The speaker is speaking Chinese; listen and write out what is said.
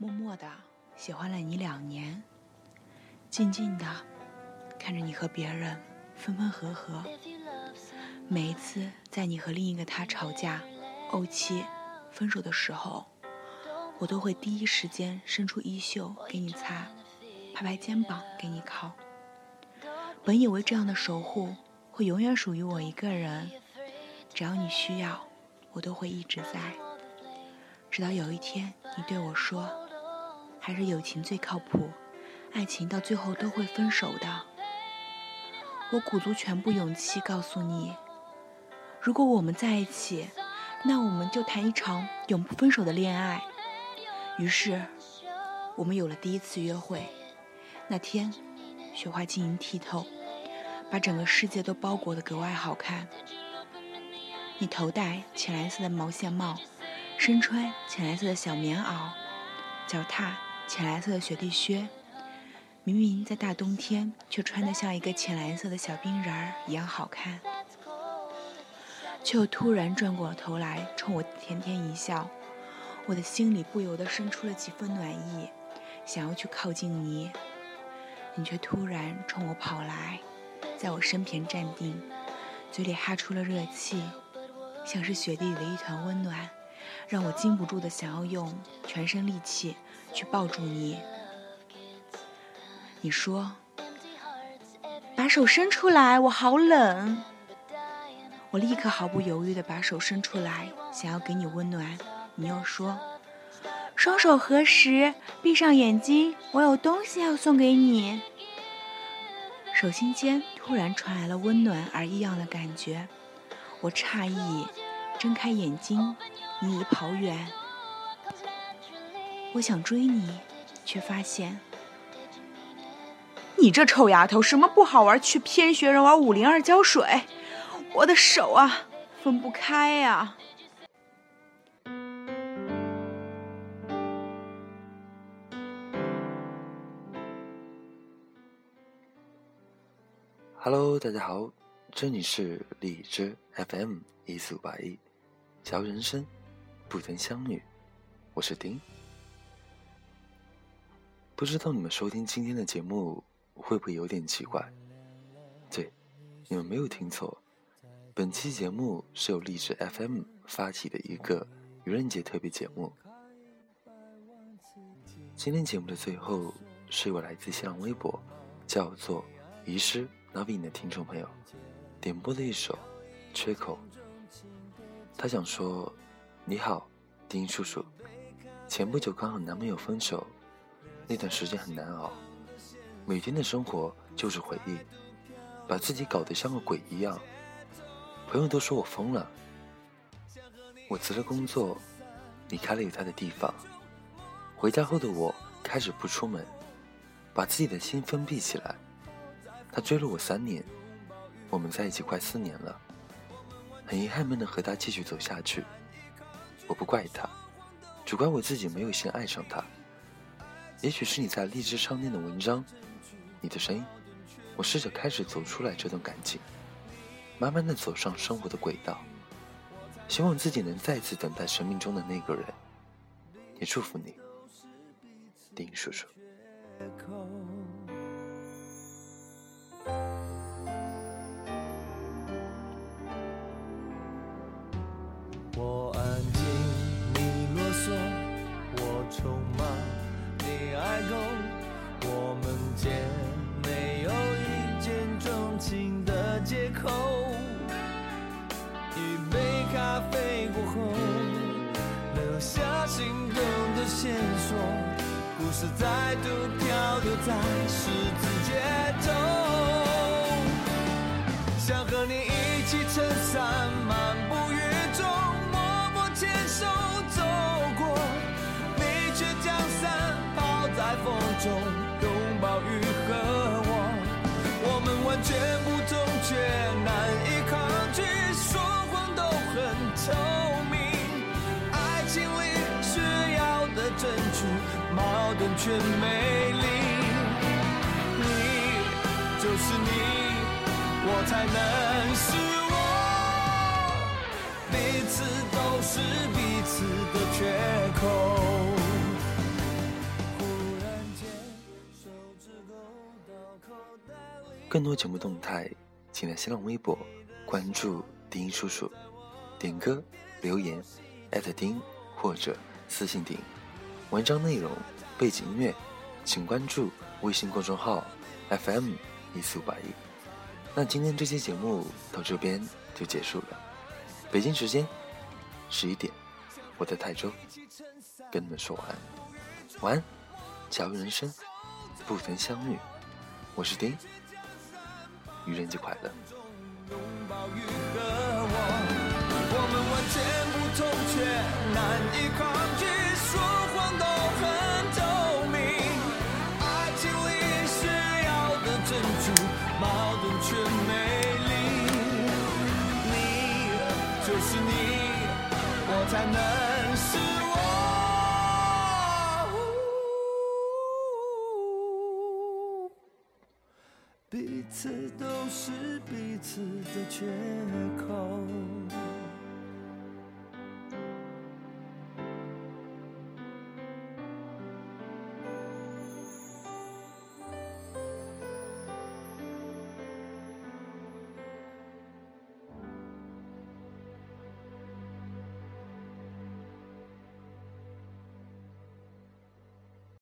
默默的喜欢了你两年，静静的看着你和别人分分合合。每一次在你和另一个他吵架、怄气、分手的时候，我都会第一时间伸出衣袖给你擦，拍拍肩膀给你靠。本以为这样的守护会永远属于我一个人，只要你需要，我都会一直在。直到有一天，你对我说：“还是友情最靠谱，爱情到最后都会分手的。”我鼓足全部勇气告诉你：“如果我们在一起，那我们就谈一场永不分手的恋爱。”于是，我们有了第一次约会。那天，雪花晶莹剔透，把整个世界都包裹得格外好看。你头戴浅蓝色的毛线帽，身穿浅蓝色的小棉袄，脚踏浅蓝色的雪地靴。明明在大冬天，却穿得像一个浅蓝色的小冰人儿一样好看。却又突然转过头来，冲我甜甜一笑。我的心里不由得生出了几分暖意，想要去靠近你，你却突然冲我跑来，在我身边站定，嘴里哈出了热气，像是雪地里的一团温暖，让我禁不住的想要用全身力气去抱住你。你说：“把手伸出来，我好冷。”我立刻毫不犹豫地把手伸出来，想要给你温暖。你又说：“双手合十，闭上眼睛，我有东西要送给你。”手心间突然传来了温暖而异样的感觉，我诧异，睁开眼睛，你已跑远。我想追你，却发现你这臭丫头，什么不好玩，却偏学人玩五零二胶水，我的手啊，分不开呀！Hello，大家好，这里是荔枝 FM 一四五八一，嚼人生，不曾相遇，我是丁。不知道你们收听今天的节目会不会有点奇怪？对，你们没有听错，本期节目是由荔枝 FM 发起的一个愚人节特别节目。今天节目的最后是我来自新浪微博，叫做遗失。那为你的听众朋友点播的一首《缺口》，他想说：“你好，丁叔叔。前不久刚和男朋友分手，那段时间很难熬，每天的生活就是回忆，把自己搞得像个鬼一样。朋友都说我疯了。我辞了工作，离开了有他的地方。回家后的我开始不出门，把自己的心封闭起来。”他追了我三年，我们在一起快四年了，很遗憾没能和他继续走下去。我不怪他，只怪我自己没有先爱上他。也许是你在励志上念的文章，你的声音，我试着开始走出来这段感情，慢慢的走上生活的轨道，希望自己能再次等待生命中的那个人。也祝福你，丁叔叔。口。一杯咖啡过后，留下心动的线索，故事再度漂流在十字街头，想和你一起撑伞漫步雨中，默默牵手走过，你却将伞抛在风中，我的全美丽你就是你我才能是我彼此都是彼此的缺口更多节目动态请来新浪微博关注丁叔叔点歌留言艾特丁或者私信顶文章内容背景音乐，请关注微信公众号 FM 一四五八一。那今天这期节目到这边就结束了。北京时间十一点，我在泰州跟你们说晚安，晚安，假如人生不曾相遇，我是丁，愚人节快乐。我们完全不同却难以抗拒，就是你，我才能是我。彼此都是彼此的缺口。